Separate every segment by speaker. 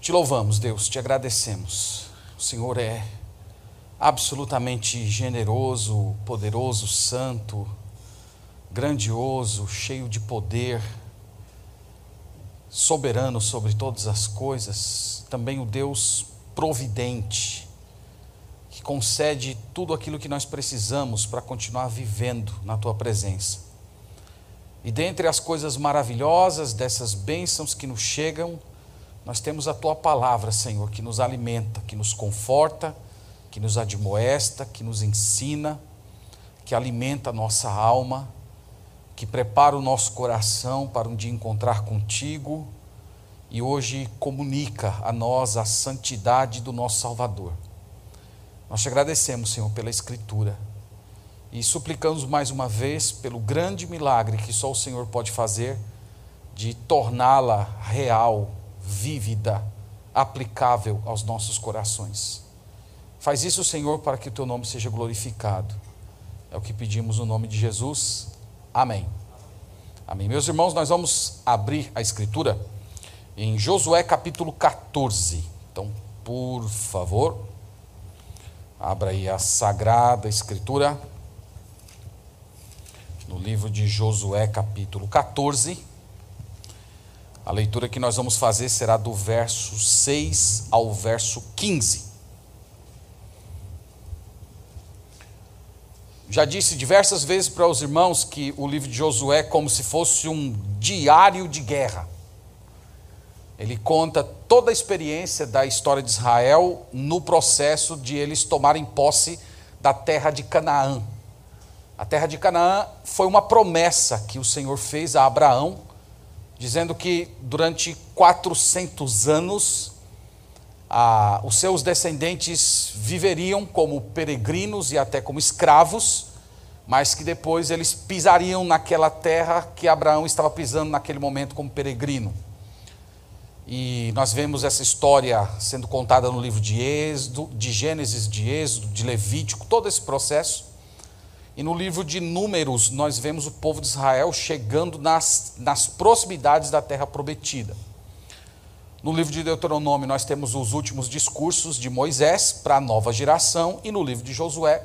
Speaker 1: Te louvamos, Deus, te agradecemos. O Senhor é absolutamente generoso, poderoso, santo, grandioso, cheio de poder, soberano sobre todas as coisas, também o Deus providente, que concede tudo aquilo que nós precisamos para continuar vivendo na tua presença. E dentre as coisas maravilhosas dessas bênçãos que nos chegam, nós temos a tua palavra, Senhor, que nos alimenta, que nos conforta, que nos admoesta, que nos ensina, que alimenta a nossa alma, que prepara o nosso coração para um dia encontrar contigo e hoje comunica a nós a santidade do nosso Salvador. Nós te agradecemos, Senhor, pela Escritura e suplicamos mais uma vez pelo grande milagre que só o Senhor pode fazer de torná-la real vívida, aplicável aos nossos corações. Faz isso, Senhor, para que o teu nome seja glorificado. É o que pedimos no nome de Jesus. Amém. Amém. Meus irmãos, nós vamos abrir a escritura em Josué capítulo 14. Então, por favor, abra aí a sagrada escritura no livro de Josué capítulo 14. A leitura que nós vamos fazer será do verso 6 ao verso 15. Já disse diversas vezes para os irmãos que o livro de Josué é como se fosse um diário de guerra. Ele conta toda a experiência da história de Israel no processo de eles tomarem posse da terra de Canaã. A terra de Canaã foi uma promessa que o Senhor fez a Abraão dizendo que durante 400 anos ah, os seus descendentes viveriam como peregrinos e até como escravos, mas que depois eles pisariam naquela terra que Abraão estava pisando naquele momento como peregrino. E nós vemos essa história sendo contada no livro de Êxodo, de Gênesis, de Êxodo, de Levítico, todo esse processo. E no livro de Números, nós vemos o povo de Israel chegando nas, nas proximidades da terra prometida. No livro de Deuteronômio, nós temos os últimos discursos de Moisés para a nova geração, e no livro de Josué,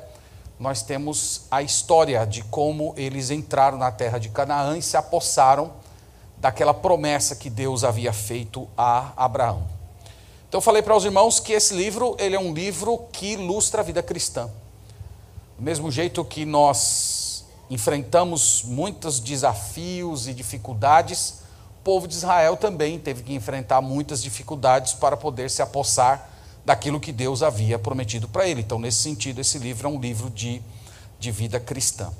Speaker 1: nós temos a história de como eles entraram na terra de Canaã e se apossaram daquela promessa que Deus havia feito a Abraão. Então eu falei para os irmãos que esse livro, ele é um livro que ilustra a vida cristã. Do mesmo jeito que nós enfrentamos muitos desafios e dificuldades, o povo de Israel também teve que enfrentar muitas dificuldades para poder se apossar daquilo que Deus havia prometido para ele. Então, nesse sentido, esse livro é um livro de, de vida cristã.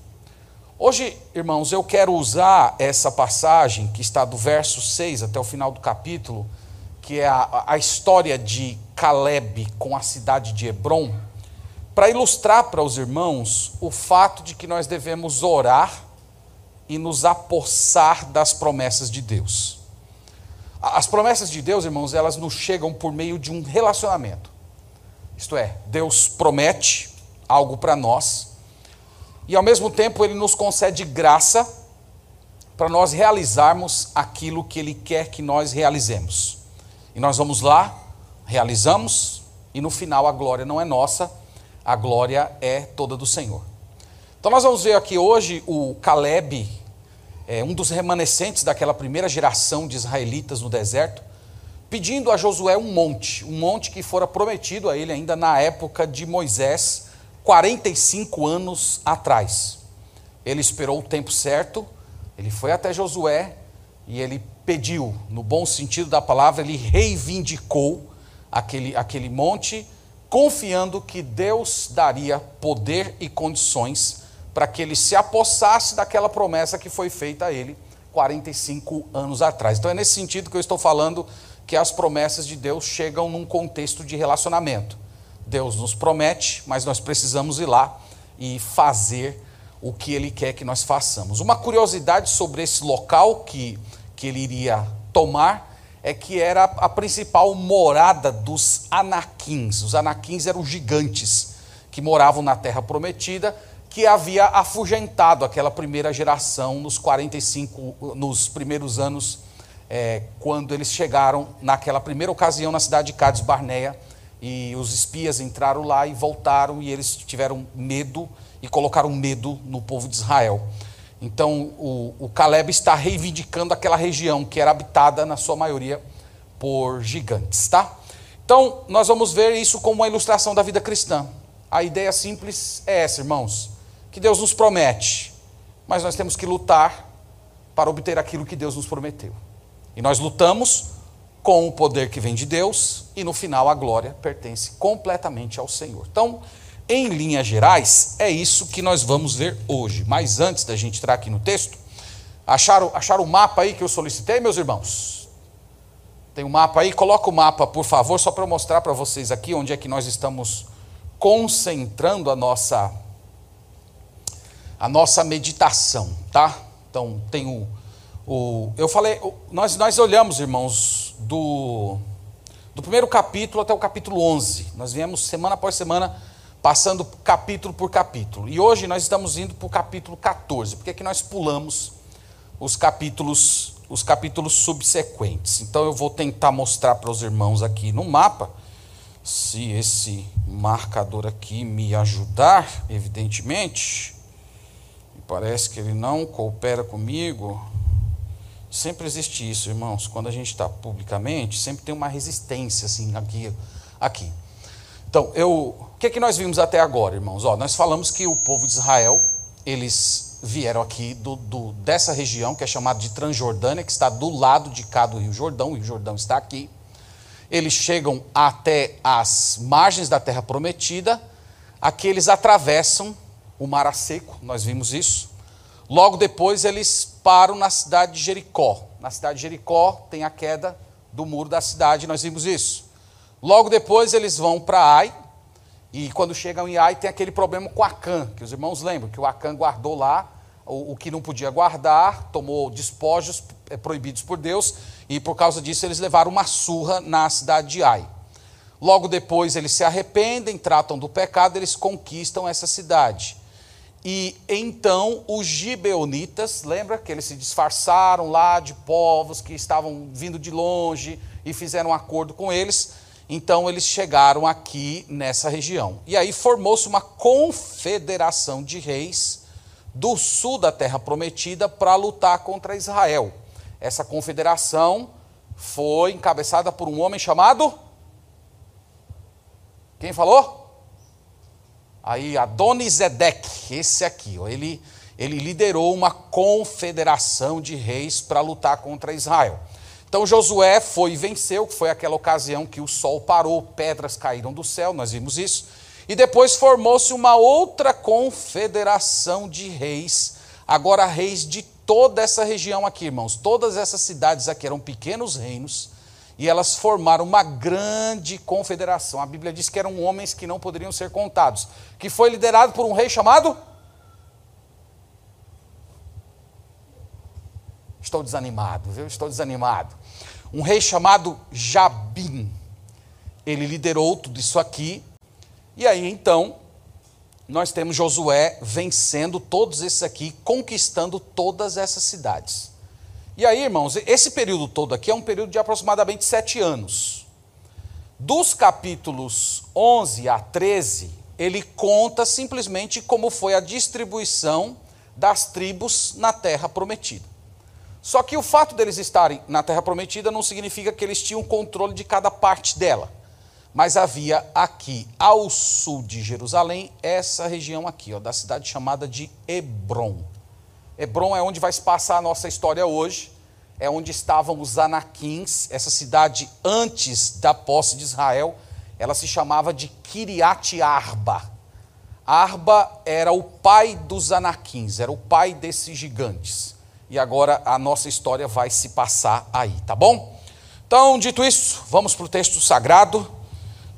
Speaker 1: Hoje, irmãos, eu quero usar essa passagem que está do verso 6 até o final do capítulo, que é a, a história de Caleb com a cidade de Hebron para ilustrar para os irmãos o fato de que nós devemos orar e nos apossar das promessas de Deus. As promessas de Deus, irmãos, elas nos chegam por meio de um relacionamento. Isto é, Deus promete algo para nós e ao mesmo tempo ele nos concede graça para nós realizarmos aquilo que ele quer que nós realizemos. E nós vamos lá, realizamos e no final a glória não é nossa, a glória é toda do Senhor. Então nós vamos ver aqui hoje o Caleb, é, um dos remanescentes daquela primeira geração de israelitas no deserto, pedindo a Josué um monte, um monte que fora prometido a ele ainda na época de Moisés, 45 anos atrás. Ele esperou o tempo certo, ele foi até Josué e ele pediu, no bom sentido da palavra, ele reivindicou aquele, aquele monte confiando que Deus daria poder e condições para que ele se apossasse daquela promessa que foi feita a ele 45 anos atrás. Então é nesse sentido que eu estou falando que as promessas de Deus chegam num contexto de relacionamento. Deus nos promete, mas nós precisamos ir lá e fazer o que ele quer que nós façamos. Uma curiosidade sobre esse local que, que ele iria tomar é que era a principal morada dos anaquins. Os anaquins eram gigantes que moravam na terra prometida, que havia afugentado aquela primeira geração nos 45 nos primeiros anos é, quando eles chegaram naquela primeira ocasião na cidade de Cades Barneia, e os espias entraram lá e voltaram, e eles tiveram medo e colocaram medo no povo de Israel. Então o, o Caleb está reivindicando aquela região que era habitada, na sua maioria, por gigantes, tá? Então, nós vamos ver isso como uma ilustração da vida cristã. A ideia simples é essa, irmãos, que Deus nos promete, mas nós temos que lutar para obter aquilo que Deus nos prometeu. E nós lutamos com o poder que vem de Deus, e no final a glória pertence completamente ao Senhor. Então, em linhas gerais, é isso que nós vamos ver hoje. Mas antes da gente entrar aqui no texto, acharam, acharam o mapa aí que eu solicitei, meus irmãos? Tem um mapa aí? Coloca o mapa, por favor, só para eu mostrar para vocês aqui onde é que nós estamos concentrando a nossa a nossa meditação, tá? Então, tem o o, eu falei, nós, nós olhamos, irmãos, do, do primeiro capítulo até o capítulo 11. Nós viemos semana após semana passando capítulo por capítulo. E hoje nós estamos indo para o capítulo 14. Porque que nós pulamos os capítulos, os capítulos subsequentes. Então eu vou tentar mostrar para os irmãos aqui no mapa, se esse marcador aqui me ajudar, evidentemente. Parece que ele não coopera comigo. Sempre existe isso, irmãos. Quando a gente está publicamente, sempre tem uma resistência assim aqui. aqui. Então, eu, o que, é que nós vimos até agora, irmãos? Ó, nós falamos que o povo de Israel, eles vieram aqui do, do, dessa região que é chamada de Transjordânia, que está do lado de cá do Rio Jordão, o Rio Jordão está aqui. Eles chegam até as margens da terra prometida, aqui eles atravessam o mar a seco, nós vimos isso. Logo depois eles param na cidade de Jericó. Na cidade de Jericó tem a queda do muro da cidade, nós vimos isso. Logo depois eles vão para Ai, e quando chegam em Ai tem aquele problema com Acã, que os irmãos lembram, que o Acã guardou lá o, o que não podia guardar, tomou despojos é, proibidos por Deus, e por causa disso eles levaram uma surra na cidade de Ai. Logo depois eles se arrependem, tratam do pecado, eles conquistam essa cidade. E então os gibeonitas, lembra que eles se disfarçaram lá de povos que estavam vindo de longe e fizeram um acordo com eles. Então eles chegaram aqui nessa região. E aí formou-se uma confederação de reis do sul da terra prometida para lutar contra Israel. Essa confederação foi encabeçada por um homem chamado Quem falou? Aí Adonizedek, esse aqui, ó, ele, ele liderou uma confederação de reis para lutar contra Israel. Então Josué foi e venceu, que foi aquela ocasião que o sol parou, pedras caíram do céu, nós vimos isso. E depois formou-se uma outra confederação de reis, agora reis de toda essa região aqui, irmãos. Todas essas cidades aqui eram pequenos reinos e elas formaram uma grande confederação. A Bíblia diz que eram homens que não poderiam ser contados, que foi liderado por um rei chamado. Estou desanimado, viu? Estou desanimado. Um rei chamado Jabim. Ele liderou tudo isso aqui. E aí então, nós temos Josué vencendo todos esses aqui, conquistando todas essas cidades. E aí, irmãos, esse período todo aqui é um período de aproximadamente sete anos. Dos capítulos 11 a 13, ele conta simplesmente como foi a distribuição das tribos na terra prometida. Só que o fato deles estarem na terra prometida não significa que eles tinham controle de cada parte dela. Mas havia aqui, ao sul de Jerusalém, essa região aqui, ó, da cidade chamada de Hebron. Hebron é onde vai se passar a nossa história hoje. É onde estavam os anaquins, essa cidade antes da posse de Israel, ela se chamava de Kiriat Arba. Arba era o pai dos anaquins, era o pai desses gigantes. E agora a nossa história vai se passar aí, tá bom? Então, dito isso, vamos para o texto sagrado,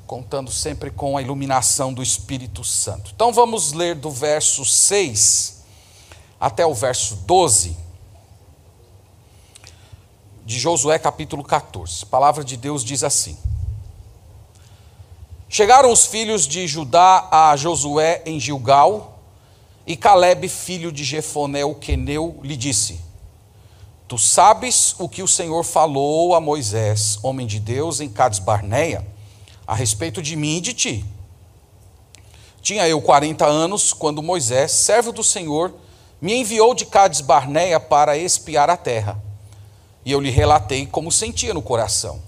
Speaker 1: contando sempre com a iluminação do Espírito Santo. Então, vamos ler do verso 6 até o verso 12 de Josué, capítulo 14. A palavra de Deus diz assim: Chegaram os filhos de Judá a Josué em Gilgal, e Caleb, filho de Jefoné, o queneu, lhe disse: Tu sabes o que o Senhor falou a Moisés, homem de Deus, em Cades Barneia, a respeito de mim e de ti. Tinha eu 40 anos quando Moisés, servo do Senhor, me enviou de Cades Barneia para espiar a terra. E eu lhe relatei como sentia no coração.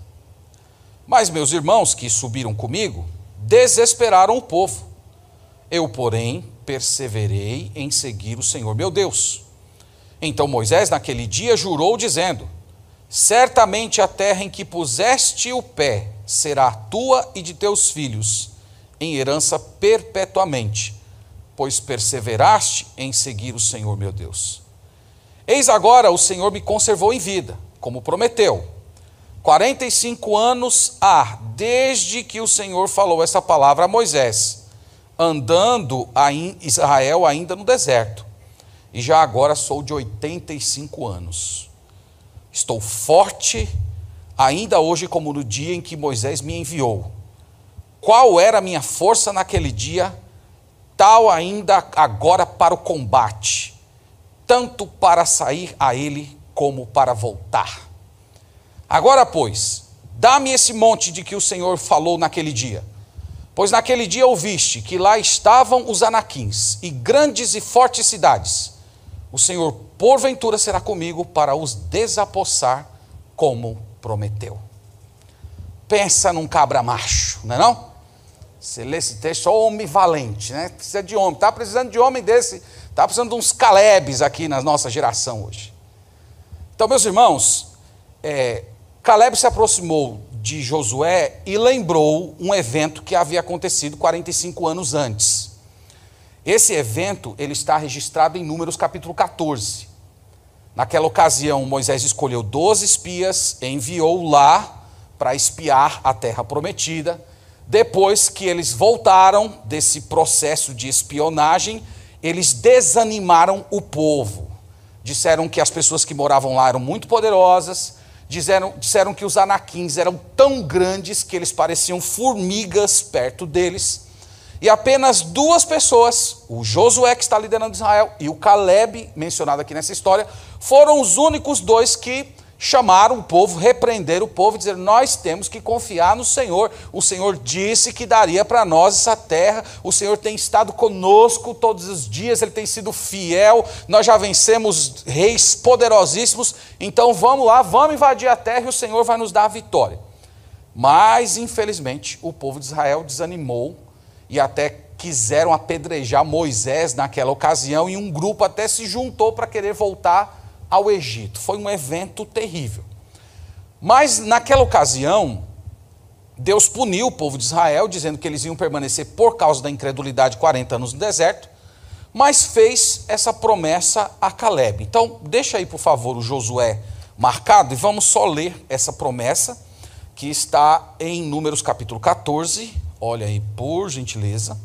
Speaker 1: Mas meus irmãos que subiram comigo desesperaram o povo. Eu, porém, perseverei em seguir o Senhor meu Deus. Então Moisés, naquele dia, jurou, dizendo: Certamente a terra em que puseste o pé será tua e de teus filhos, em herança perpetuamente, pois perseveraste em seguir o Senhor meu Deus. Eis agora o Senhor me conservou em vida, como prometeu. 45 anos há desde que o Senhor falou essa palavra a Moisés, andando Israel ainda no deserto. E já agora sou de 85 anos. Estou forte, ainda hoje como no dia em que Moisés me enviou. Qual era a minha força naquele dia, tal ainda agora para o combate, tanto para sair a ele como para voltar. Agora, pois, dá-me esse monte de que o Senhor falou naquele dia. Pois naquele dia ouviste que lá estavam os anaquins e grandes e fortes cidades. O Senhor, porventura, será comigo para os desapossar, como prometeu. Pensa num cabra macho, não é não? Você lê esse texto, só homem valente, né? Precisa de homem. Está precisando de homem desse. Está precisando de uns calebes aqui na nossa geração hoje. Então, meus irmãos, é, Caleb se aproximou de Josué e lembrou um evento que havia acontecido 45 anos antes. Esse evento ele está registrado em Números capítulo 14. Naquela ocasião, Moisés escolheu 12 espias, enviou lá para espiar a terra prometida. Depois que eles voltaram desse processo de espionagem, eles desanimaram o povo. Disseram que as pessoas que moravam lá eram muito poderosas, disseram, disseram que os anaquins eram tão grandes que eles pareciam formigas perto deles. E apenas duas pessoas, o Josué, que está liderando Israel, e o Caleb, mencionado aqui nessa história, foram os únicos dois que chamaram o povo, repreenderam o povo, dizer: Nós temos que confiar no Senhor. O Senhor disse que daria para nós essa terra. O Senhor tem estado conosco todos os dias, Ele tem sido fiel. Nós já vencemos reis poderosíssimos. Então vamos lá, vamos invadir a terra e o Senhor vai nos dar a vitória. Mas, infelizmente, o povo de Israel desanimou e até quiseram apedrejar Moisés naquela ocasião, e um grupo até se juntou para querer voltar ao Egito. Foi um evento terrível. Mas naquela ocasião, Deus puniu o povo de Israel, dizendo que eles iam permanecer por causa da incredulidade 40 anos no deserto, mas fez essa promessa a Caleb. Então, deixa aí, por favor, o Josué marcado e vamos só ler essa promessa que está em Números capítulo 14. Olha aí, por gentileza.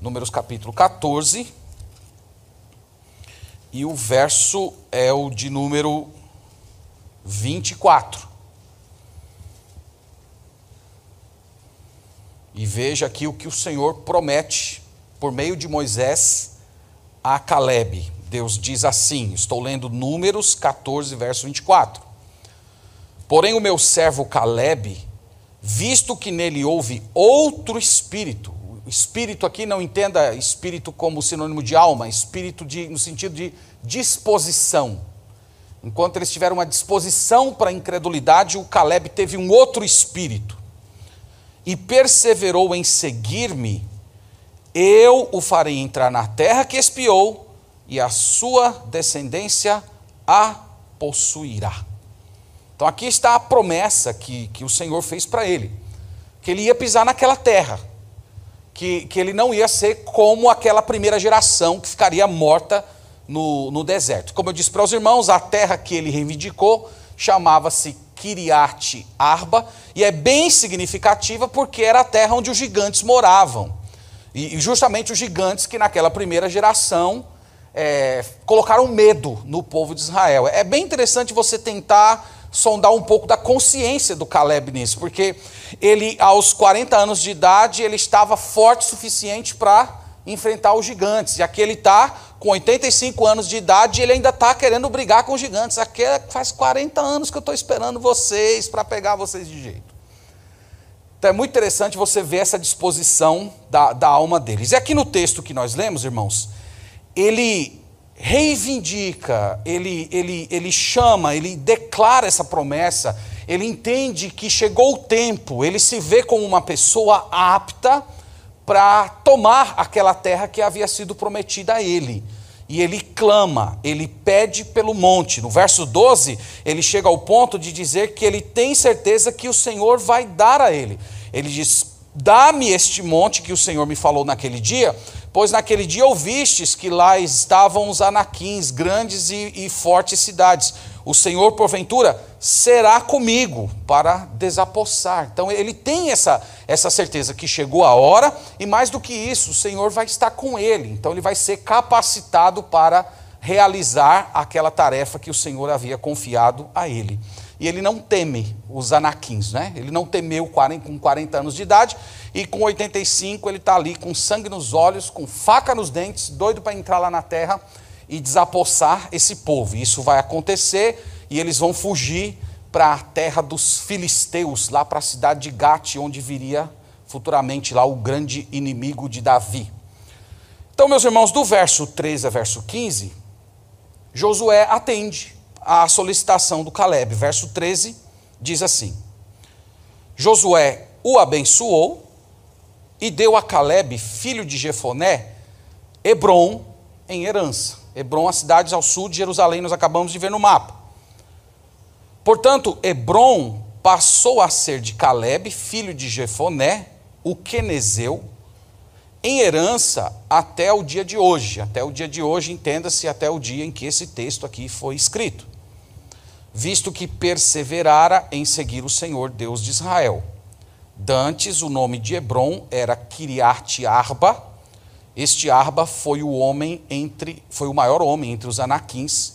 Speaker 1: Números capítulo 14 e o verso é o de número 24. E veja aqui o que o Senhor promete por meio de Moisés a Caleb. Deus diz assim: estou lendo Números 14, verso 24. Porém, o meu servo Caleb, visto que nele houve outro espírito, espírito aqui não entenda espírito como sinônimo de alma, espírito de, no sentido de disposição. Enquanto eles tiveram uma disposição para a incredulidade, o Caleb teve um outro espírito. E perseverou em seguir-me, eu o farei entrar na terra que espiou, e a sua descendência a possuirá. Então aqui está a promessa que, que o Senhor fez para ele: que ele ia pisar naquela terra que, que ele não ia ser como aquela primeira geração que ficaria morta no, no deserto. Como eu disse para os irmãos, a terra que ele reivindicou chamava-se Kiriat Arba, e é bem significativa porque era a terra onde os gigantes moravam. E justamente os gigantes que naquela primeira geração é, colocaram medo no povo de Israel. É bem interessante você tentar sondar um pouco da consciência do Caleb nisso, porque ele, aos 40 anos de idade, ele estava forte o suficiente para enfrentar os gigantes. E aqui ele está com 85 anos de idade, ele ainda está querendo brigar com os gigantes. Aqui é, faz 40 anos que eu estou esperando vocês para pegar vocês de jeito. Então é muito interessante você ver essa disposição da, da alma deles. E aqui no texto que nós lemos, irmãos, ele reivindica, ele, ele, ele chama, ele declara essa promessa, ele entende que chegou o tempo, ele se vê como uma pessoa apta para tomar aquela terra que havia sido prometida a ele. E ele clama, ele pede pelo monte. No verso 12, ele chega ao ponto de dizer que ele tem certeza que o Senhor vai dar a ele. Ele diz: Dá-me este monte que o Senhor me falou naquele dia, pois naquele dia ouvistes que lá estavam os anaquins, grandes e, e fortes cidades. O Senhor, porventura, será comigo para desapossar. Então ele tem essa, essa certeza que chegou a hora, e mais do que isso, o Senhor vai estar com ele. Então ele vai ser capacitado para realizar aquela tarefa que o Senhor havia confiado a ele. E ele não teme os anaquins, né? Ele não temeu com 40 anos de idade, e com 85 ele está ali com sangue nos olhos, com faca nos dentes, doido para entrar lá na terra e desapossar esse povo. E isso vai acontecer e eles vão fugir para a terra dos filisteus, lá para a cidade de Gate, onde viria futuramente lá o grande inimigo de Davi. Então, meus irmãos, do verso 13 a verso 15, Josué atende à solicitação do Caleb. Verso 13 diz assim: Josué o abençoou e deu a Caleb, filho de Jefoné, Hebron em herança. Hebron, as cidades ao sul de Jerusalém, nós acabamos de ver no mapa. Portanto, Hebron passou a ser de Caleb, filho de Jefoné, o quenezeu, em herança até o dia de hoje. Até o dia de hoje, entenda-se até o dia em que esse texto aqui foi escrito. Visto que perseverara em seguir o Senhor Deus de Israel. Dantes, o nome de Hebron era Kiriat Arba. Este Arba foi o homem entre, foi o maior homem entre os anaquins,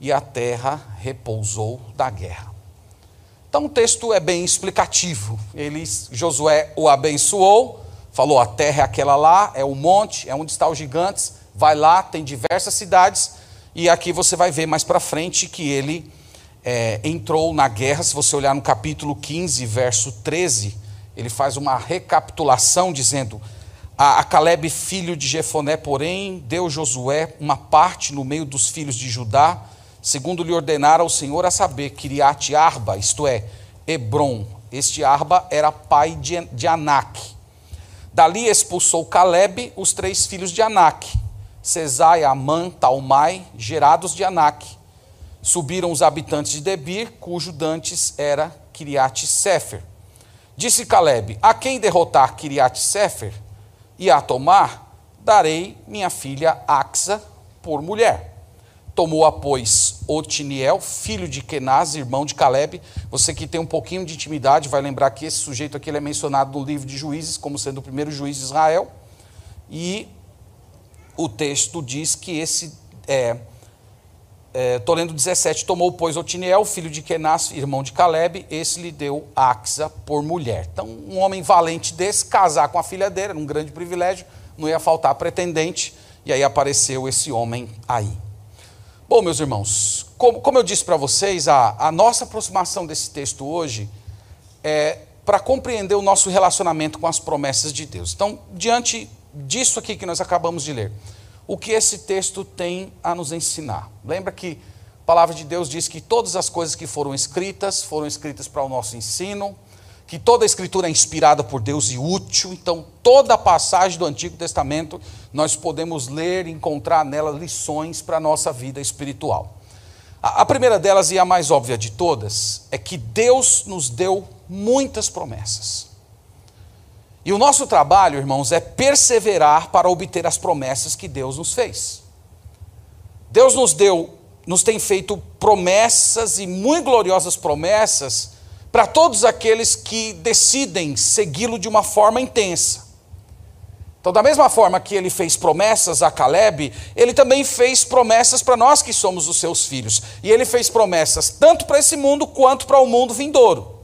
Speaker 1: e a terra repousou da guerra. Então o texto é bem explicativo. Ele, Josué o abençoou, falou: a terra é aquela lá, é o monte, é onde estão os gigantes. Vai lá, tem diversas cidades. E aqui você vai ver mais para frente que ele é, entrou na guerra. Se você olhar no capítulo 15, verso 13, ele faz uma recapitulação dizendo: a, a Caleb, filho de Jefoné, porém, deu Josué uma parte no meio dos filhos de Judá, segundo lhe ordenara o Senhor a saber, Kiriat Arba, isto é, Hebron. Este Arba era pai de, de Anak. Dali expulsou Caleb os três filhos de Anak, Cesai, Amã, Talmai, gerados de Anak. Subiram os habitantes de Debir, cujo dantes era Kiriat Sefer. Disse Caleb: A quem derrotar Kiriat Sefer e a tomar, darei minha filha Axa por mulher. Tomou-a, pois, Otiniel, filho de Kenaz, irmão de Caleb. Você que tem um pouquinho de intimidade vai lembrar que esse sujeito aqui é mencionado no livro de Juízes como sendo o primeiro juiz de Israel. E o texto diz que esse é, é, lendo 17. Tomou, pois, Otiniel, filho de Kenaz, irmão de Caleb, esse lhe deu Axa por mulher. Então, um homem valente desse, casar com a filha dele, era um grande privilégio, não ia faltar pretendente, e aí apareceu esse homem aí. Bom, meus irmãos, como, como eu disse para vocês, a, a nossa aproximação desse texto hoje é para compreender o nosso relacionamento com as promessas de Deus. Então, diante disso aqui que nós acabamos de ler, o que esse texto tem a nos ensinar. Lembra que a palavra de Deus diz que todas as coisas que foram escritas foram escritas para o nosso ensino, que toda a escritura é inspirada por Deus e útil, então toda a passagem do Antigo Testamento nós podemos ler e encontrar nela lições para a nossa vida espiritual. A primeira delas, e a mais óbvia de todas, é que Deus nos deu muitas promessas. E o nosso trabalho, irmãos, é perseverar para obter as promessas que Deus nos fez. Deus nos deu, nos tem feito promessas e muito gloriosas promessas para todos aqueles que decidem segui-lo de uma forma intensa. Então, da mesma forma que ele fez promessas a Caleb, ele também fez promessas para nós que somos os seus filhos. E ele fez promessas tanto para esse mundo quanto para o mundo vindouro.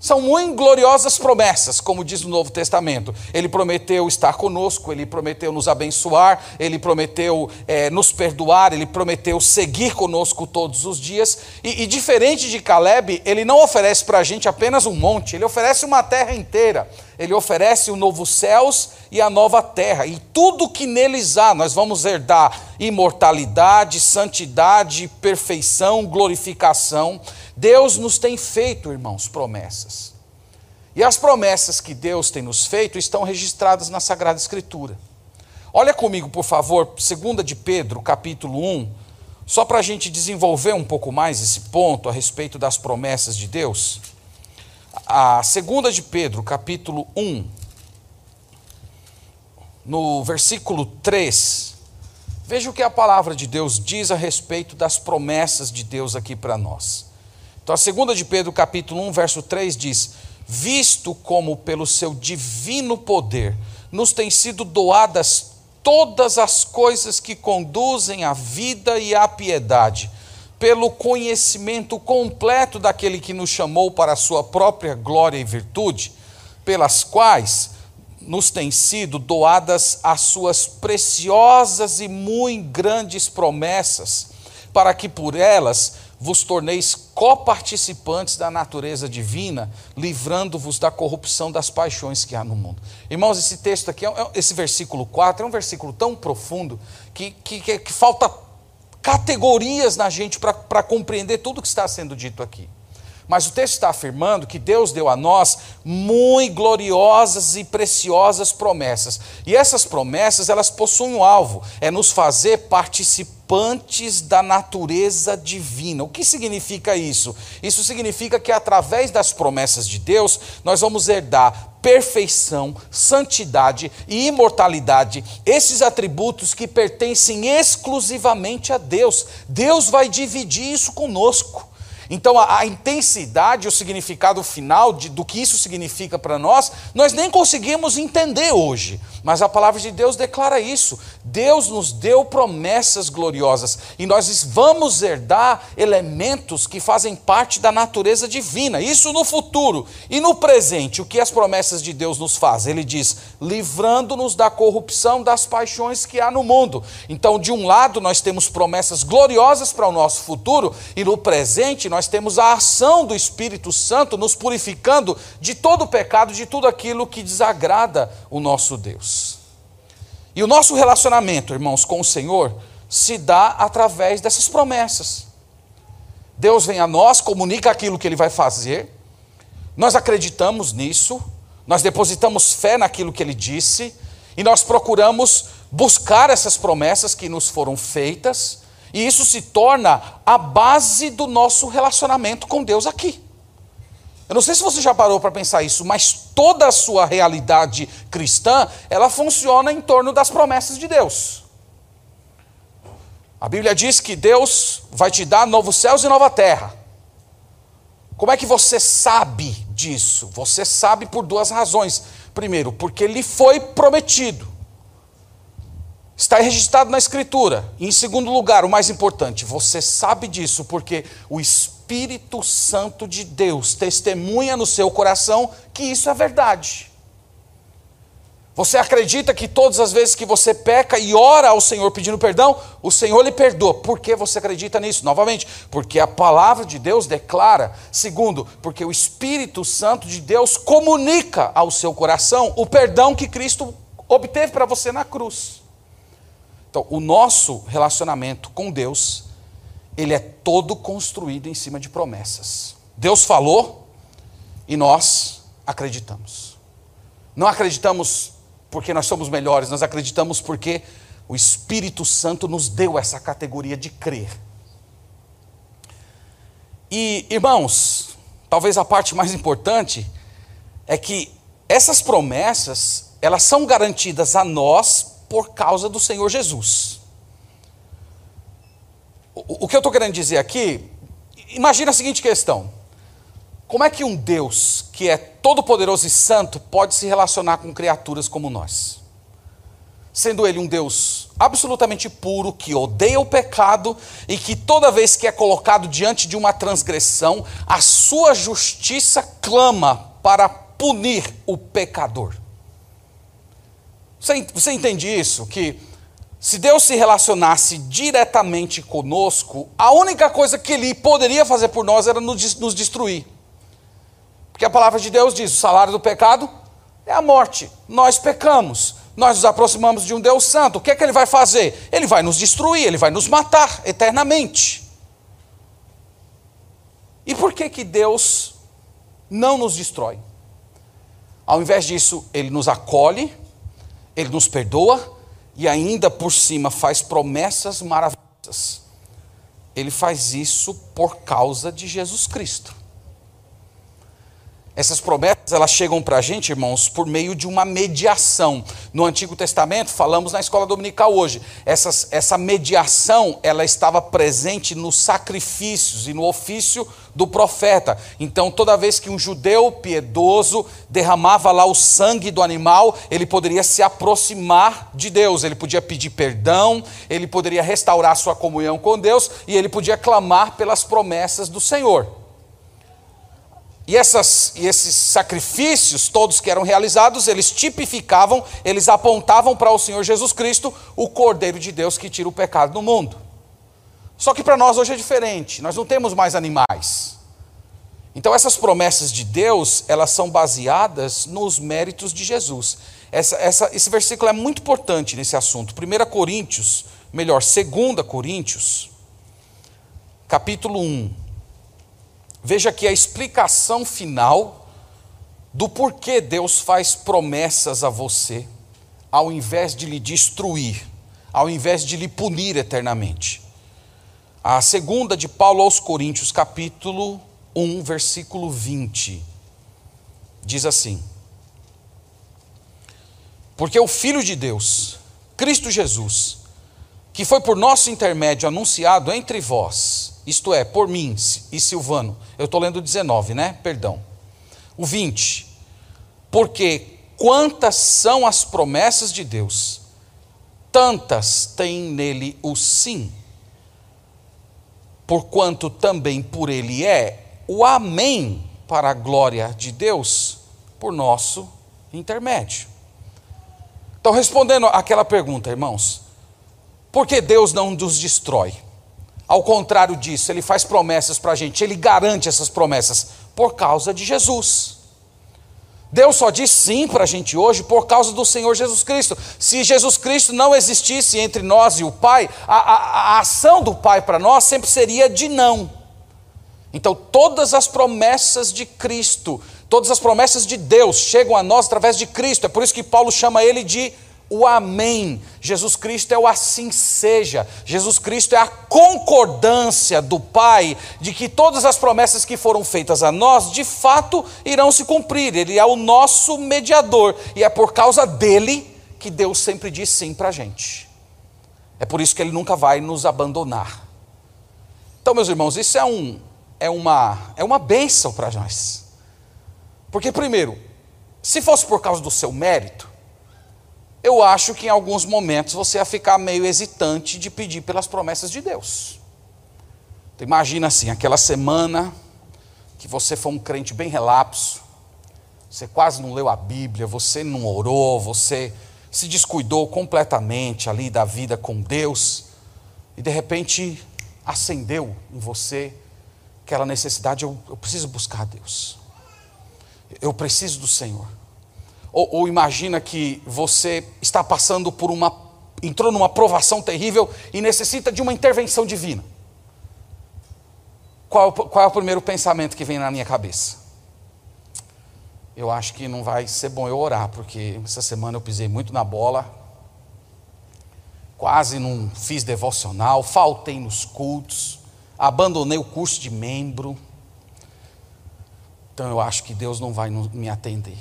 Speaker 1: São muito gloriosas promessas, como diz no Novo Testamento. Ele prometeu estar conosco, ele prometeu nos abençoar, ele prometeu é, nos perdoar, ele prometeu seguir conosco todos os dias. E, e diferente de Caleb, ele não oferece para a gente apenas um monte, ele oferece uma terra inteira. Ele oferece o novo céus e a nova terra. E tudo que neles há, nós vamos herdar imortalidade, santidade, perfeição, glorificação. Deus nos tem feito, irmãos, promessas. E as promessas que Deus tem nos feito estão registradas na Sagrada Escritura. Olha comigo, por favor, 2 de Pedro, capítulo 1, só para a gente desenvolver um pouco mais esse ponto a respeito das promessas de Deus. A 2 de Pedro, capítulo 1, no versículo 3, veja o que a palavra de Deus diz a respeito das promessas de Deus aqui para nós. Então, a segunda de Pedro, capítulo 1, verso 3 diz: Visto como pelo seu divino poder nos têm sido doadas todas as coisas que conduzem à vida e à piedade, pelo conhecimento completo daquele que nos chamou para a sua própria glória e virtude, pelas quais nos têm sido doadas as suas preciosas e muito grandes promessas, para que por elas vos torneis coparticipantes da natureza divina, livrando-vos da corrupção das paixões que há no mundo. Irmãos, esse texto aqui, é é esse versículo 4, é um versículo tão profundo que, que, que, que falta categorias na gente para compreender tudo que está sendo dito aqui. Mas o texto está afirmando que Deus deu a nós muito gloriosas e preciosas promessas. E essas promessas, elas possuem um alvo, é nos fazer participantes da natureza divina. O que significa isso? Isso significa que através das promessas de Deus, nós vamos herdar perfeição, santidade e imortalidade, esses atributos que pertencem exclusivamente a Deus. Deus vai dividir isso conosco. Então, a, a intensidade, o significado final de, do que isso significa para nós, nós nem conseguimos entender hoje. Mas a palavra de Deus declara isso. Deus nos deu promessas gloriosas e nós vamos herdar elementos que fazem parte da natureza divina. Isso no futuro e no presente. O que as promessas de Deus nos fazem? Ele diz: livrando-nos da corrupção das paixões que há no mundo. Então, de um lado, nós temos promessas gloriosas para o nosso futuro e no presente nós temos a ação do Espírito Santo nos purificando de todo o pecado, de tudo aquilo que desagrada o nosso Deus. E o nosso relacionamento, irmãos, com o Senhor se dá através dessas promessas. Deus vem a nós, comunica aquilo que Ele vai fazer, nós acreditamos nisso, nós depositamos fé naquilo que Ele disse, e nós procuramos buscar essas promessas que nos foram feitas, e isso se torna a base do nosso relacionamento com Deus aqui. Eu não sei se você já parou para pensar isso, mas toda a sua realidade cristã, ela funciona em torno das promessas de Deus. A Bíblia diz que Deus vai te dar novos céus e nova terra. Como é que você sabe disso? Você sabe por duas razões. Primeiro, porque lhe foi prometido. Está registrado na Escritura. E em segundo lugar, o mais importante, você sabe disso porque o Espírito Santo de Deus testemunha no seu coração que isso é verdade. Você acredita que todas as vezes que você peca e ora ao Senhor pedindo perdão, o Senhor lhe perdoa. Por que você acredita nisso? Novamente, porque a palavra de Deus declara. Segundo, porque o Espírito Santo de Deus comunica ao seu coração o perdão que Cristo obteve para você na cruz. Então, o nosso relacionamento com Deus, ele é todo construído em cima de promessas. Deus falou e nós acreditamos. Não acreditamos porque nós somos melhores, nós acreditamos porque o Espírito Santo nos deu essa categoria de crer. E, irmãos, talvez a parte mais importante é que essas promessas, elas são garantidas a nós por causa do Senhor Jesus. O, que eu estou querendo dizer aqui, imagina a seguinte questão: como é que um Deus que é todo-poderoso e santo pode se relacionar com criaturas como nós? sendo ele um Deus absolutamente puro, que odeia o pecado e que toda vez que é colocado diante de uma transgressão, a sua justiça clama para punir o pecador. Você, você entende isso? Que se Deus se relacionasse diretamente conosco, a única coisa que Ele poderia fazer por nós era nos destruir. Porque a palavra de Deus diz: o salário do pecado é a morte. Nós pecamos nós nos aproximamos de um Deus Santo, o que é que ele vai fazer? Ele vai nos destruir, ele vai nos matar eternamente. E por que que Deus não nos destrói? Ao invés disso, ele nos acolhe, ele nos perdoa e ainda por cima faz promessas maravilhosas. Ele faz isso por causa de Jesus Cristo. Essas promessas elas chegam para a gente, irmãos, por meio de uma mediação. No Antigo Testamento, falamos na escola dominical hoje, essas, essa mediação ela estava presente nos sacrifícios e no ofício do profeta. Então, toda vez que um judeu piedoso derramava lá o sangue do animal, ele poderia se aproximar de Deus, ele podia pedir perdão, ele poderia restaurar sua comunhão com Deus e ele podia clamar pelas promessas do Senhor. E, essas, e esses sacrifícios, todos que eram realizados, eles tipificavam, eles apontavam para o Senhor Jesus Cristo, o Cordeiro de Deus que tira o pecado do mundo. Só que para nós hoje é diferente, nós não temos mais animais. Então essas promessas de Deus, elas são baseadas nos méritos de Jesus. Essa, essa, esse versículo é muito importante nesse assunto. 1 Coríntios, melhor, 2 Coríntios, capítulo 1 Veja aqui a explicação final do porquê Deus faz promessas a você, ao invés de lhe destruir, ao invés de lhe punir eternamente. A segunda de Paulo aos Coríntios, capítulo 1, versículo 20, diz assim: Porque o Filho de Deus, Cristo Jesus, que foi por nosso intermédio anunciado entre vós, isto é, por mim e Silvano. Eu estou lendo 19, né? Perdão. O 20. Porque quantas são as promessas de Deus, tantas tem nele o sim. Porquanto também por ele é o amém para a glória de Deus por nosso intermédio. Então, respondendo àquela pergunta, irmãos, por que Deus não nos destrói? Ao contrário disso, ele faz promessas para a gente, ele garante essas promessas por causa de Jesus. Deus só diz sim para a gente hoje por causa do Senhor Jesus Cristo. Se Jesus Cristo não existisse entre nós e o Pai, a, a, a ação do Pai para nós sempre seria de não. Então, todas as promessas de Cristo, todas as promessas de Deus chegam a nós através de Cristo. É por isso que Paulo chama ele de o Amém. Jesus Cristo é o assim seja. Jesus Cristo é a concordância do Pai de que todas as promessas que foram feitas a nós, de fato, irão se cumprir. Ele é o nosso mediador e é por causa dele que Deus sempre diz sim para a gente. É por isso que ele nunca vai nos abandonar. Então, meus irmãos, isso é, um, é, uma, é uma bênção para nós. Porque, primeiro, se fosse por causa do seu mérito, eu acho que em alguns momentos você ia ficar meio hesitante de pedir pelas promessas de Deus. Então, imagina assim, aquela semana que você foi um crente bem relapso, você quase não leu a Bíblia, você não orou, você se descuidou completamente ali da vida com Deus, e de repente acendeu em você aquela necessidade: eu, eu preciso buscar Deus, eu preciso do Senhor. Ou, ou imagina que você está passando por uma. entrou numa provação terrível e necessita de uma intervenção divina. Qual, qual é o primeiro pensamento que vem na minha cabeça? Eu acho que não vai ser bom eu orar, porque essa semana eu pisei muito na bola, quase não fiz devocional, faltei nos cultos, abandonei o curso de membro. Então eu acho que Deus não vai me atender.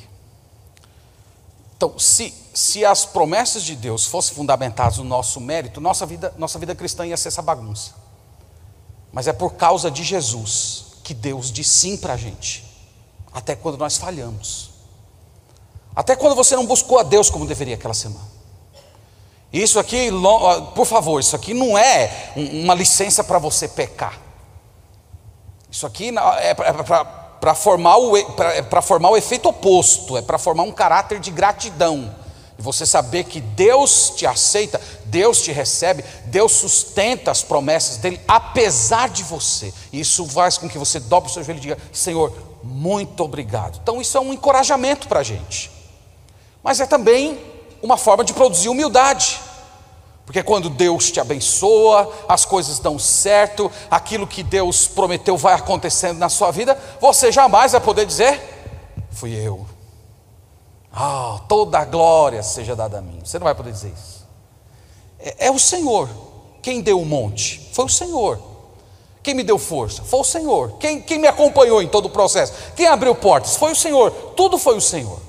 Speaker 1: Então, se, se as promessas de Deus fossem fundamentadas no nosso mérito, nossa vida, nossa vida cristã ia ser essa bagunça. Mas é por causa de Jesus que Deus diz sim para a gente, até quando nós falhamos, até quando você não buscou a Deus como deveria aquela semana. Isso aqui, por favor, isso aqui não é uma licença para você pecar. Isso aqui é para formar, o, é formar o efeito oposto, é para formar um caráter de gratidão. E você saber que Deus te aceita, Deus te recebe, Deus sustenta as promessas dele, apesar de você. E isso faz com que você dobre o seu joelho e diga: Senhor, muito obrigado. Então, isso é um encorajamento para a gente, mas é também uma forma de produzir humildade. Porque quando Deus te abençoa, as coisas dão certo, aquilo que Deus prometeu vai acontecendo na sua vida, você jamais vai poder dizer: fui eu. Ah, toda a glória seja dada a mim. Você não vai poder dizer isso. É, é o Senhor. Quem deu o monte? Foi o Senhor. Quem me deu força? Foi o Senhor. Quem, quem me acompanhou em todo o processo? Quem abriu portas? Foi o Senhor. Tudo foi o Senhor.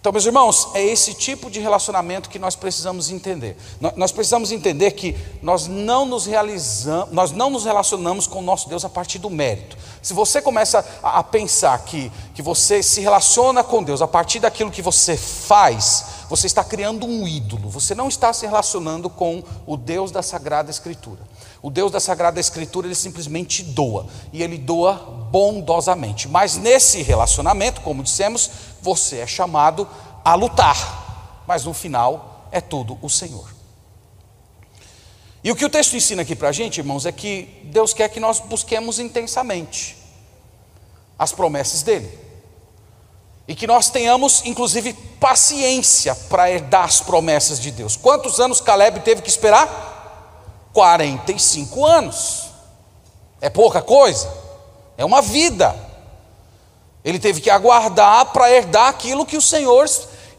Speaker 1: Então, meus irmãos, é esse tipo de relacionamento que nós precisamos entender. Nós precisamos entender que nós não nos realizamos, nós não nos relacionamos com o nosso Deus a partir do mérito. Se você começa a pensar que, que você se relaciona com Deus a partir daquilo que você faz, você está criando um ídolo, você não está se relacionando com o Deus da Sagrada Escritura. O Deus da Sagrada Escritura, ele simplesmente doa, e ele doa bondosamente. Mas nesse relacionamento, como dissemos, você é chamado a lutar, mas no final é tudo o Senhor. E o que o texto ensina aqui para a gente, irmãos, é que Deus quer que nós busquemos intensamente as promessas dEle. E que nós tenhamos, inclusive, paciência para herdar as promessas de Deus. Quantos anos Caleb teve que esperar? 45 anos. É pouca coisa? É uma vida. Ele teve que aguardar para herdar aquilo que o Senhor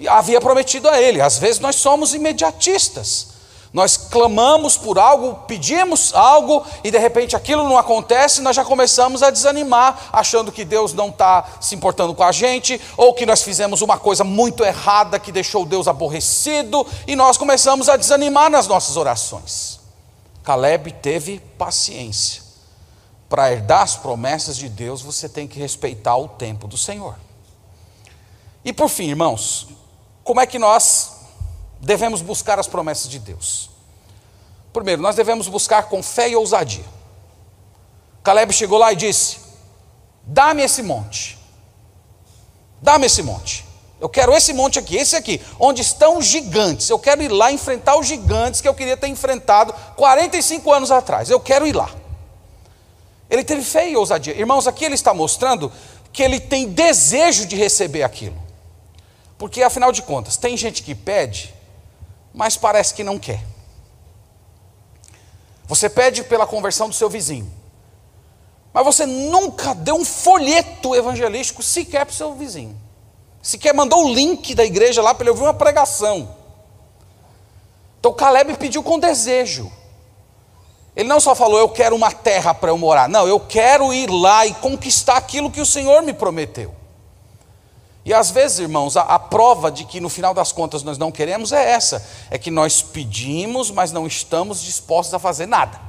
Speaker 1: havia prometido a ele. Às vezes nós somos imediatistas. Nós clamamos por algo, pedimos algo e de repente aquilo não acontece, nós já começamos a desanimar, achando que Deus não está se importando com a gente, ou que nós fizemos uma coisa muito errada que deixou Deus aborrecido, e nós começamos a desanimar nas nossas orações. Caleb teve paciência. Para herdar as promessas de Deus, você tem que respeitar o tempo do Senhor. E por fim, irmãos, como é que nós devemos buscar as promessas de Deus? Primeiro, nós devemos buscar com fé e ousadia. Caleb chegou lá e disse: Dá-me esse monte. Dá-me esse monte. Eu quero esse monte aqui, esse aqui, onde estão os gigantes. Eu quero ir lá enfrentar os gigantes que eu queria ter enfrentado 45 anos atrás. Eu quero ir lá. Ele teve fé e ousadia. Irmãos, aqui ele está mostrando que ele tem desejo de receber aquilo. Porque afinal de contas, tem gente que pede mas parece que não quer. Você pede pela conversão do seu vizinho, mas você nunca deu um folheto evangelístico sequer para o seu vizinho. Sequer mandou o link da igreja lá para ele ouvir uma pregação. Então Caleb pediu com desejo. Ele não só falou, eu quero uma terra para eu morar. Não, eu quero ir lá e conquistar aquilo que o Senhor me prometeu. E às vezes, irmãos, a, a, prova de que no final das contas nós não queremos é essa: é que nós pedimos, mas não estamos dispostos a fazer nada.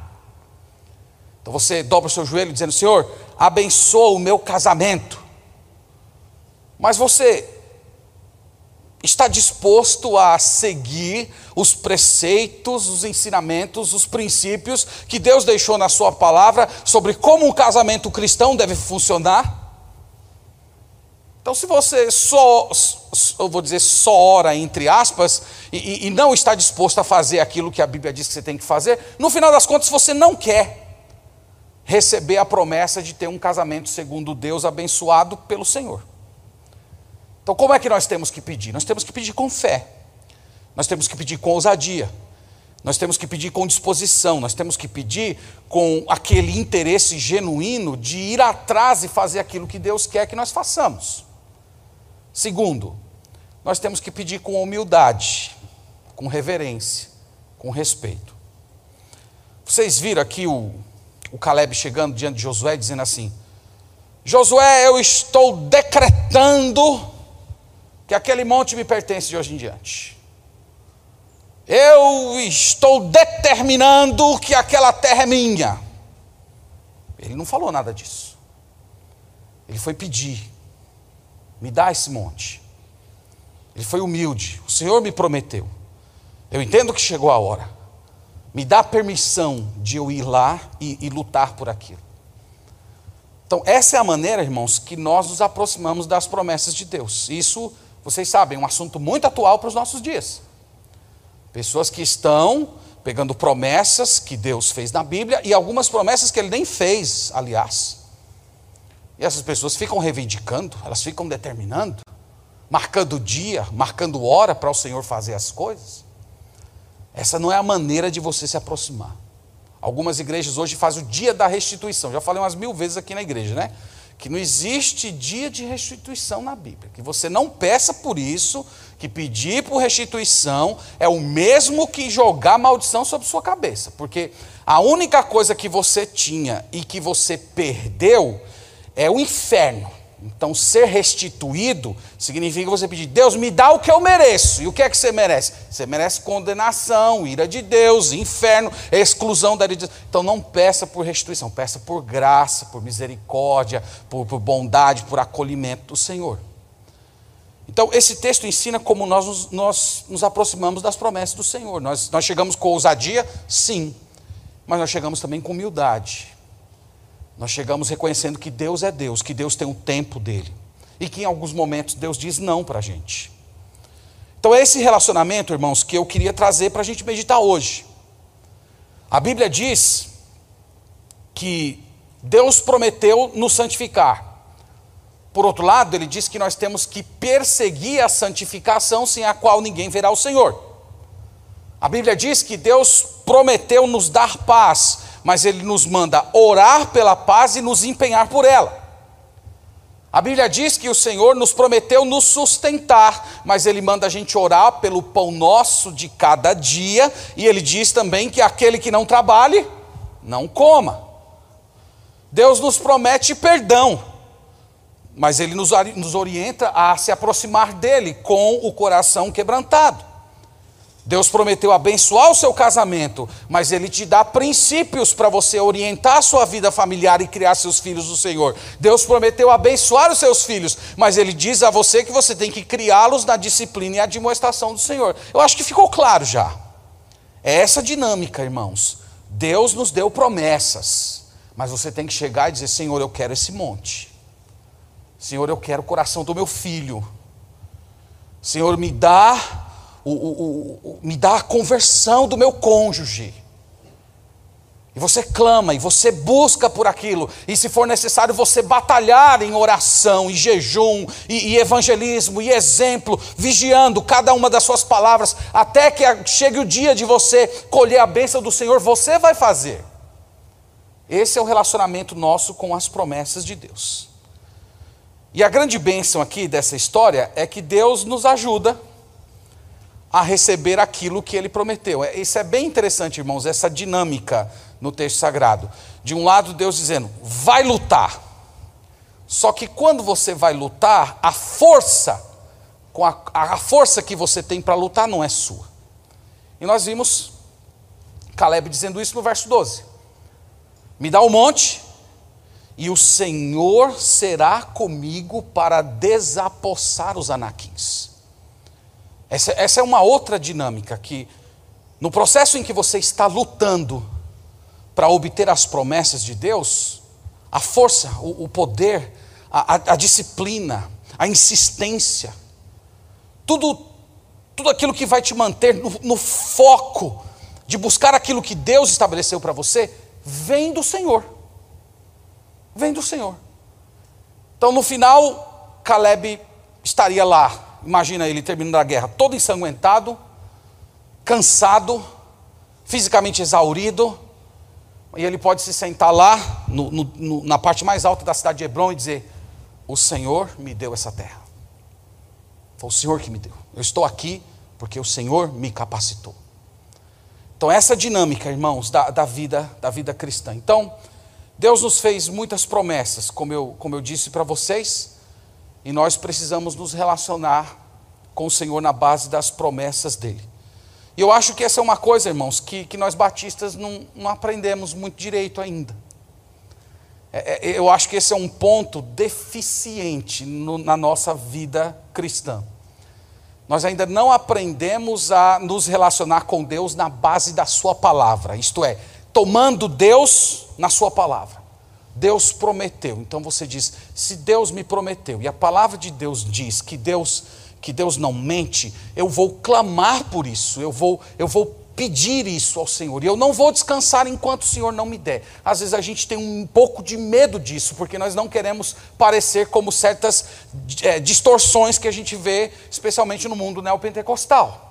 Speaker 1: Então você dobra o seu joelho dizendo: Senhor, abençoa o meu casamento. Mas você está disposto a seguir os preceitos, os ensinamentos, os princípios que Deus deixou na Sua palavra sobre como um casamento cristão deve funcionar? Então, se você só, eu vou dizer só ora, entre aspas, e, e, não está disposto a fazer aquilo que a Bíblia diz que você tem que fazer, no final das contas você não quer receber a promessa de ter um casamento segundo Deus abençoado pelo Senhor. Então, como é que nós temos que pedir? Nós temos que pedir com fé, nós temos que pedir com ousadia, nós temos que pedir com disposição, nós temos que pedir com aquele interesse genuíno de ir atrás e fazer aquilo que Deus quer que nós façamos. Segundo, nós temos que pedir com humildade, com reverência, com respeito. Vocês viram aqui o, o Caleb chegando diante de Josué dizendo assim: Josué, eu estou decretando que aquele monte me pertence de hoje em diante. Eu estou determinando que aquela terra é minha. Ele não falou nada disso. Ele foi pedir me dá esse monte. Ele foi humilde, o Senhor me prometeu. Eu entendo que chegou a hora. Me dá permissão de eu ir lá e, e lutar por aquilo. Então, essa é a maneira, irmãos, que nós nos aproximamos das promessas de Deus. Isso, vocês sabem, um assunto muito atual para os nossos dias. Pessoas que estão pegando promessas que Deus fez na Bíblia e algumas promessas que ele nem fez, aliás. E essas pessoas ficam reivindicando, elas ficam determinando, marcando dia, marcando hora para o Senhor fazer as coisas. Essa não é a maneira de você se aproximar. Algumas igrejas hoje fazem o dia da restituição. Já falei umas mil vezes aqui na igreja, né? Que não existe dia de restituição na Bíblia. Que você não peça por isso, que pedir por restituição é o mesmo que jogar maldição sobre sua cabeça. Porque a única coisa que você tinha e que você perdeu é o inferno. Então, ser restituído significa você pedir, Deus, me dá o que eu mereço. E o que é que você merece? Você merece condenação, ira de Deus, inferno, exclusão da Deus. Então, não peça por restituição, peça por graça, por misericórdia, por, por bondade, por acolhimento do Senhor. Então, esse texto ensina como nós nos, nós nos aproximamos das promessas do Senhor. Nós, nós chegamos com ousadia? Sim. Mas nós chegamos também com humildade. Nós chegamos reconhecendo que Deus é Deus, que Deus tem o tempo dele. E que em alguns momentos Deus diz não para a gente. Então, é esse relacionamento, irmãos, que eu queria trazer para a gente meditar hoje. A Bíblia diz que Deus prometeu nos santificar. Por outro lado, ele diz que nós temos que perseguir a santificação sem a qual ninguém verá o Senhor. A Bíblia diz que Deus prometeu nos dar paz, mas Ele nos manda orar pela paz e nos empenhar por ela. A Bíblia diz que o Senhor nos prometeu nos sustentar, mas Ele manda a gente orar pelo pão nosso de cada dia, e Ele diz também que aquele que não trabalhe, não coma. Deus nos promete perdão, mas Ele nos, orienta a se aproximar dEle com o coração quebrantado. Deus prometeu abençoar o seu casamento, mas Ele te dá princípios para você orientar a sua vida familiar e criar seus filhos do Senhor. Deus prometeu abençoar os seus filhos, mas Ele diz a você que você tem que criá-los na disciplina e admoestação do Senhor. Eu acho que ficou claro já. É essa dinâmica, irmãos. Deus nos deu promessas, mas você tem que chegar e dizer: Senhor, eu quero esse monte. Senhor, eu quero o coração do meu filho. Senhor, me dá o, o, o, me dá a conversão do meu cônjuge. E você clama, e você busca por aquilo, e se for necessário você batalhar em oração, e jejum, e, e, evangelismo, e exemplo, vigiando cada uma das suas palavras, até que chegue o dia de você colher a bênção do Senhor, você vai fazer. Esse é o relacionamento nosso com as promessas de Deus. E a grande bênção aqui dessa história é que Deus nos ajuda a receber aquilo que ele prometeu. É, isso é bem interessante, irmãos, essa dinâmica no texto sagrado. De um lado, Deus dizendo, vai lutar. Só que quando você vai lutar, a força, com a, a força que você tem para lutar não é sua. E nós vimos Caleb dizendo isso no verso 12: Me dá um monte, e o Senhor será comigo para desapossar os anaquins. Essa, essa é uma outra dinâmica que, no processo em que você está lutando para obter as promessas de Deus, a força, o, o poder, a, a, a disciplina, a insistência, tudo, tudo aquilo que vai te manter no, no foco de buscar aquilo que Deus estabeleceu para você, vem do Senhor. Vem do Senhor. Então, no final, Caleb estaria lá, Imagina ele terminando a guerra todo ensanguentado, cansado, fisicamente exaurido, e ele pode se sentar lá, no, no, na parte mais alta da cidade de Hebron, e dizer: O Senhor me deu essa terra. Foi o Senhor que me deu. Eu estou aqui porque o Senhor me capacitou. Então, essa dinâmica, irmãos, da, da, vida, da vida cristã. Então, Deus nos fez muitas promessas, como eu, como eu disse para vocês. E nós precisamos nos relacionar com o Senhor na base das promessas dele. E eu acho que essa é uma coisa, irmãos, que, que nós batistas não, não aprendemos muito direito ainda. É, é, eu acho que esse é um ponto deficiente no, na nossa vida cristã. nós ainda não aprendemos a nos relacionar com Deus na base da Sua palavra, isto é, tomando Deus na Sua palavra. Deus prometeu, então você diz: se Deus me prometeu, e a palavra de Deus diz que Deus que Deus não mente, eu vou clamar por isso, eu vou, eu vou pedir isso ao Senhor. E eu não vou descansar enquanto o Senhor não me der. Às vezes a gente tem um pouco de medo disso, porque nós não queremos parecer como certas é, distorções que a gente vê, especialmente no mundo neopentecostal.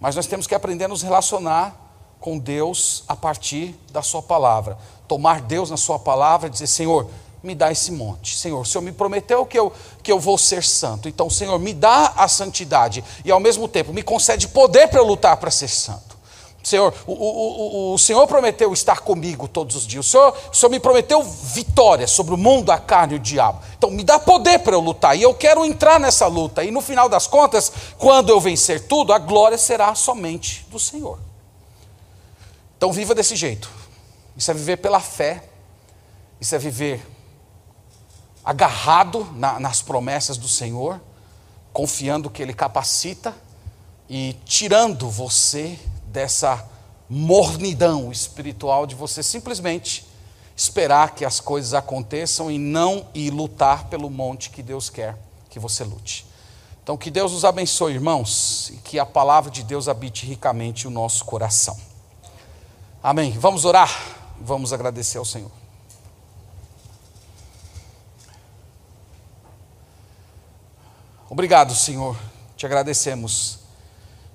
Speaker 1: Mas nós temos que aprender a nos relacionar com Deus a partir da Sua palavra. Tomar Deus na Sua palavra e dizer: Senhor, me dá esse monte. Senhor, o Senhor me prometeu que eu, que eu vou ser santo. Então, Senhor, me dá a santidade e ao mesmo tempo me concede poder para eu lutar para ser santo. Senhor, o, o, o, o, Senhor prometeu estar comigo todos os dias. O Senhor, o Senhor me prometeu vitória sobre o mundo, a carne e o diabo. Então, me dá poder para eu lutar. E eu quero entrar nessa luta. E no final das contas, quando eu vencer tudo, a glória será somente do Senhor. Então, viva desse jeito. Isso é viver pela fé. Isso é viver agarrado na, nas promessas do Senhor, confiando que Ele capacita e tirando você dessa mornidão espiritual de você simplesmente esperar que as coisas aconteçam e não ir lutar pelo monte que Deus quer que você lute. Então, que Deus nos abençoe, irmãos, e que a palavra de Deus habite ricamente o nosso coração. Amém. Vamos orar, vamos agradecer ao Senhor. Obrigado, Senhor. Te agradecemos,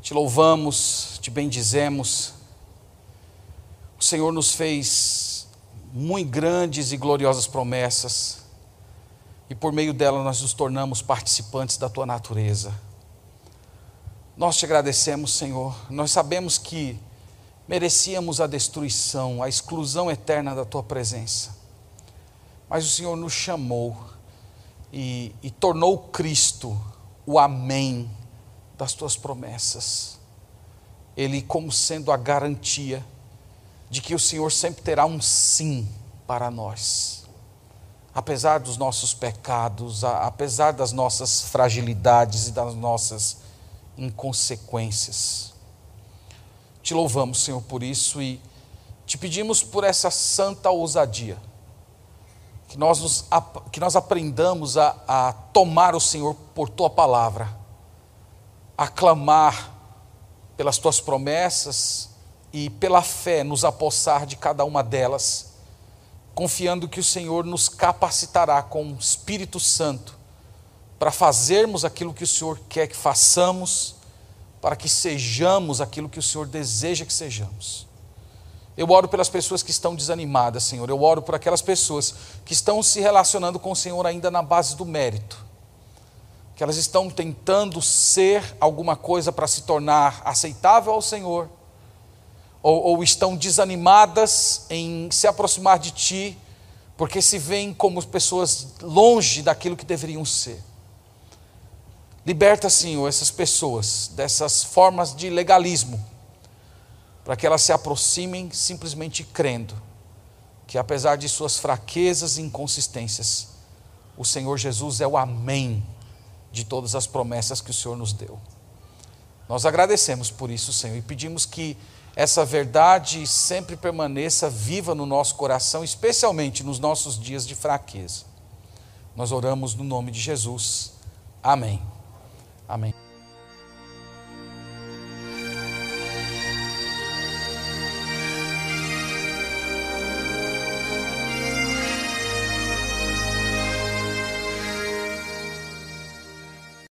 Speaker 1: te louvamos, te bendizemos. O Senhor nos fez muito grandes e gloriosas promessas, e por meio dela nós nos tornamos participantes da tua natureza. Nós te agradecemos, Senhor. Nós sabemos que merecíamos a destruição, a exclusão eterna da tua presença, mas o Senhor nos chamou e, e tornou Cristo o Amém das tuas promessas. Ele, como sendo a garantia de que o Senhor sempre terá um sim para nós. Apesar dos nossos pecados, apesar das nossas fragilidades e das nossas inconsequências. Te louvamos, Senhor, por isso e te pedimos por essa santa ousadia. Que nós, nos, que nós aprendamos a, a tomar o Senhor por tua palavra, a clamar pelas tuas promessas e pela fé nos apossar de cada uma delas, confiando que o Senhor nos capacitará com o Espírito Santo para fazermos aquilo que o Senhor quer que façamos, para que sejamos aquilo que o Senhor deseja que sejamos. Eu oro pelas pessoas que estão desanimadas, Senhor. Eu oro por aquelas pessoas que estão se relacionando com o Senhor ainda na base do mérito. Que elas estão tentando ser alguma coisa para se tornar aceitável ao Senhor. Ou, ou estão desanimadas em se aproximar de Ti, porque se veem como pessoas longe daquilo que deveriam ser. Liberta, Senhor, essas pessoas dessas formas de legalismo para que elas se aproximem simplesmente crendo que, apesar de suas fraquezas e inconsistências, o Senhor Jesus é o Amém de todas as promessas que o Senhor nos deu. Nós agradecemos por isso, Senhor, e pedimos que essa verdade sempre permaneça viva no nosso coração, especialmente nos nossos dias de fraqueza. Nós oramos no nome de Jesus. Amém. Amém.